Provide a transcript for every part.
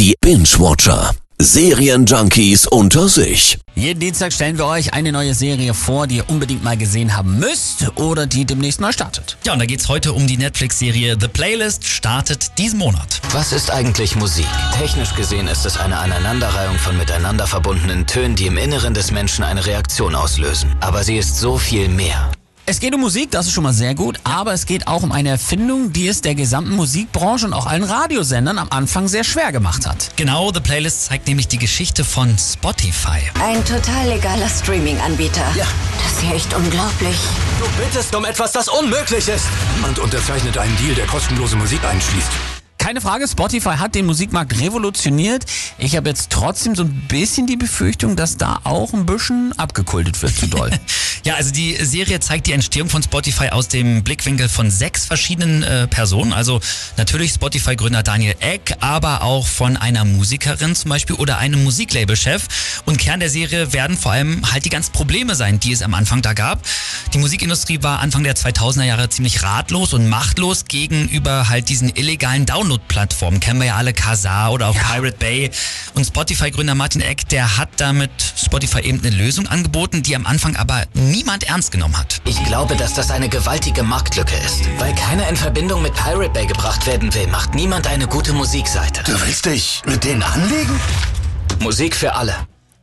Die Binge-Watcher. Serienjunkies unter sich. Jeden Dienstag stellen wir euch eine neue Serie vor, die ihr unbedingt mal gesehen haben müsst oder die demnächst neu startet. Ja, und da geht's heute um die Netflix-Serie The Playlist, startet diesen Monat. Was ist eigentlich Musik? Technisch gesehen ist es eine Aneinanderreihung von miteinander verbundenen Tönen, die im Inneren des Menschen eine Reaktion auslösen. Aber sie ist so viel mehr. Es geht um Musik, das ist schon mal sehr gut, aber es geht auch um eine Erfindung, die es der gesamten Musikbranche und auch allen Radiosendern am Anfang sehr schwer gemacht hat. Genau, The Playlist zeigt nämlich die Geschichte von Spotify. Ein total legaler Streaming-Anbieter. Ja. Das ist ja echt unglaublich. Du bittest um etwas, das unmöglich ist. Niemand unterzeichnet einen Deal, der kostenlose Musik einschließt. Keine Frage, Spotify hat den Musikmarkt revolutioniert. Ich habe jetzt trotzdem so ein bisschen die Befürchtung, dass da auch ein bisschen abgekultet wird zu doll. Ja, also die Serie zeigt die Entstehung von Spotify aus dem Blickwinkel von sechs verschiedenen äh, Personen. Also natürlich Spotify-Gründer Daniel Eck, aber auch von einer Musikerin zum Beispiel oder einem Musiklabelchef. Und Kern der Serie werden vor allem halt die ganzen Probleme sein, die es am Anfang da gab. Die Musikindustrie war Anfang der 2000er Jahre ziemlich ratlos und machtlos gegenüber halt diesen illegalen Download-Plattformen. Kennen wir ja alle Kazaa oder auch Ja. Pirate Bay. Und Spotify-Gründer Martin Eck, der hat damit Spotify eben eine Lösung angeboten, die am Anfang aber niemand ernst genommen hat. Ich glaube, dass das eine gewaltige Marktlücke ist. Weil keiner in Verbindung mit Pirate Bay gebracht werden will, macht niemand eine gute Musikseite. Du willst dich mit denen anlegen? Musik für alle.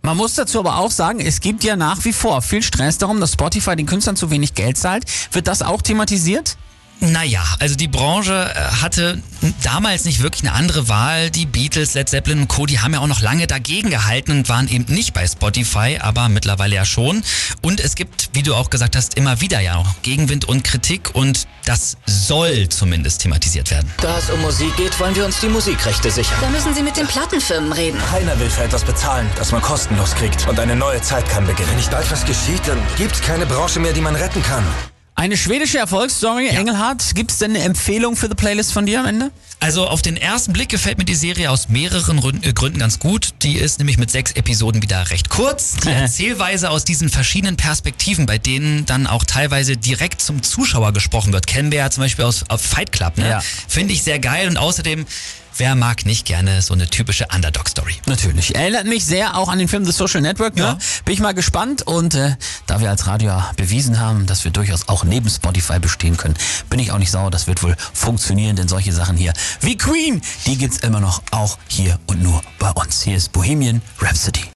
Man muss dazu aber auch sagen, es gibt ja nach wie vor viel Stress darum, dass Spotify den Künstlern zu wenig Geld zahlt. Wird das auch thematisiert? Naja, also die Branche äh, hatte damals nicht wirklich eine andere Wahl. Die Beatles, Led Zeppelin und Co., die haben ja auch noch lange dagegen gehalten und waren eben nicht bei Spotify, aber mittlerweile ja schon. Und es gibt, wie du auch gesagt hast, immer wieder ja auch Gegenwind und Kritik und das soll zumindest thematisiert werden. Da es um Musik geht, wollen wir uns die Musikrechte sichern. Da müssen Sie mit den Plattenfirmen reden. Keiner will für etwas bezahlen, das man kostenlos kriegt. Und eine neue Zeit kann beginnen. Wenn nicht bald was geschieht, dann gibt's keine Branche mehr, die man retten kann. Eine schwedische Erfolgsstory, Engelhardt. Gibt es denn eine Empfehlung für The Playlist von dir am Ende? Also auf den ersten Blick gefällt mir die Serie aus mehreren äh, Gründen ganz gut. Die ist nämlich mit sechs Episoden wieder recht kurz. Die Erzählweise aus diesen verschiedenen Perspektiven, bei denen dann auch teilweise direkt zum Zuschauer gesprochen wird, kennen wir ja zum Beispiel aus, aus Fight Club. Ne? Ja. Finde ich sehr geil und außerdem, wer mag nicht gerne so eine typische Underdog-Story? Natürlich. Erinnert mich sehr auch an den Film The Social Network. Ne? Ja. Bin ich mal gespannt. Und äh, da wir als Radio bewiesen haben, dass wir durchaus auch neben Spotify bestehen können, bin ich auch nicht sauer. Das wird wohl funktionieren, denn solche Sachen hier wie Queen, die gibt's immer noch auch hier und nur bei uns. Hier ist Bohemian Rhapsody.